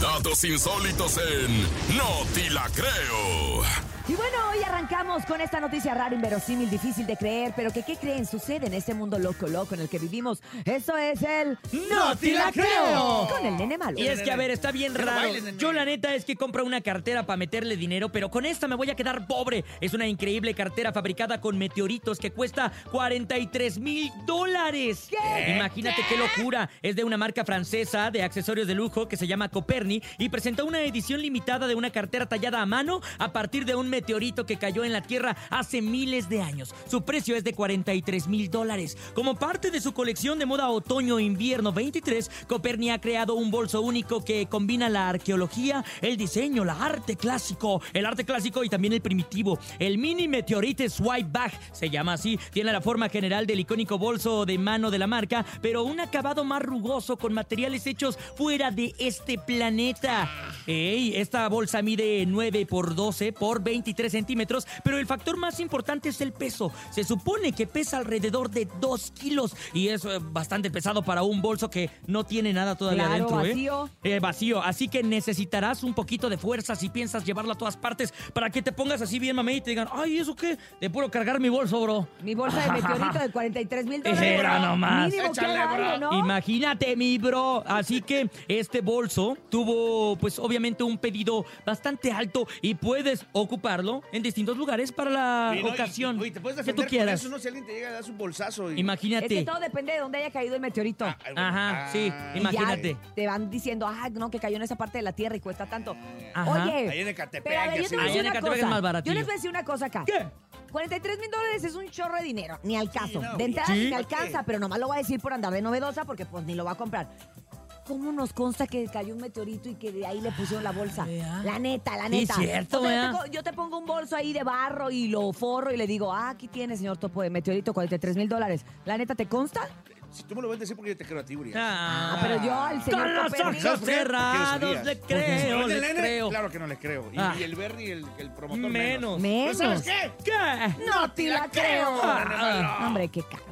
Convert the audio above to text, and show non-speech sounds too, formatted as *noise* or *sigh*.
Datos insólitos en No Ti La Creo. Y bueno, hoy arrancamos con esta noticia rara, inverosímil, difícil de creer, pero que ¿qué creen? Sucede en este mundo loco, loco en el que vivimos. Eso es el ¡No te la creo! Con el nene malo. Y es que, a ver, está bien raro. Yo la neta es que compro una cartera para meterle dinero, pero con esta me voy a quedar pobre. Es una increíble cartera fabricada con meteoritos que cuesta 43 mil dólares. Imagínate qué locura. Es de una marca francesa de accesorios de lujo que se llama Coperni y presentó una edición limitada de una cartera tallada a mano a partir de un meteorito que cayó en la Tierra hace miles de años. Su precio es de 43 mil dólares. Como parte de su colección de moda otoño-invierno 23, Coperni ha creado un bolso único que combina la arqueología, el diseño, la arte clásico, el arte clásico y también el primitivo. El mini meteorite swipe bag se llama así. Tiene la forma general del icónico bolso de mano de la marca, pero un acabado más rugoso con materiales hechos fuera de este planeta. Ey, esta bolsa mide 9 por 12 por 23 centímetros, pero el factor más importante es el peso. Se supone que pesa alrededor de 2 kilos y es eh, bastante pesado para un bolso que no tiene nada todavía Claro, adentro. ¿eh? vacío. Eh, vacío. Así que necesitarás un poquito de fuerza si piensas llevarlo a todas partes para que te pongas así bien, mamey, y te digan, ay, ¿eso qué? De puro cargar mi bolso, bro. Mi bolsa de meteorito de *laughs* 43 mil dólares. Era nomás. Échale, bro. ¿no? Imagínate, mi bro. Así que este bolso tuvo, pues obviamente, un pedido bastante alto y puedes en distintos lugares para la Y no, y- ocasión Oye, te puedes que defender tú quieras. Con eso, no si alguien te llega a dar su bolsazo. Y... Es que Imagínate. todo depende de dónde haya caído el meteorito. Ah, bueno, Ajá, ah, sí, Y ya imagínate. te van diciendo, ah, no, que cayó en esa parte de la tierra y cuesta tanto. Ajá. Oye, Ahí en Ecatepec, pero a ver, yo así. te voy a Ahí decir en una Ecatepec es cosa. más baratillo. Yo les voy a decir una cosa acá. ¿Qué? 43 mil dólares es un chorro de dinero, ni al caso. no, de entrada ¿Sí? ni me alcanza, pero nomás lo voy a decir por andar de novedosa porque pues ni lo va a comprar. ¿Cómo nos consta que cayó un meteorito y que de ahí le pusieron la bolsa? Vea. La neta, la Sí, neta. cierto, O sea, yo, vea. te, co- yo te pongo un bolso ahí de barro y lo forro y le digo, ah, aquí tiene, señor Topo de meteorito, 43 mil dólares. ¿La neta te consta? Si tú me lo ves decir porque yo te creo a ti, Urias. Ah, pero yo al señor Con los ojos cerrados le creo, ¿El del le nene? creo. Claro que no le creo. Y, Ah. y el Bernie, el, el promotor, Menos. menos. Menos. ¿Pero sabes qué? ¿Qué? No te la creo. Ah. Hombre, qué cara.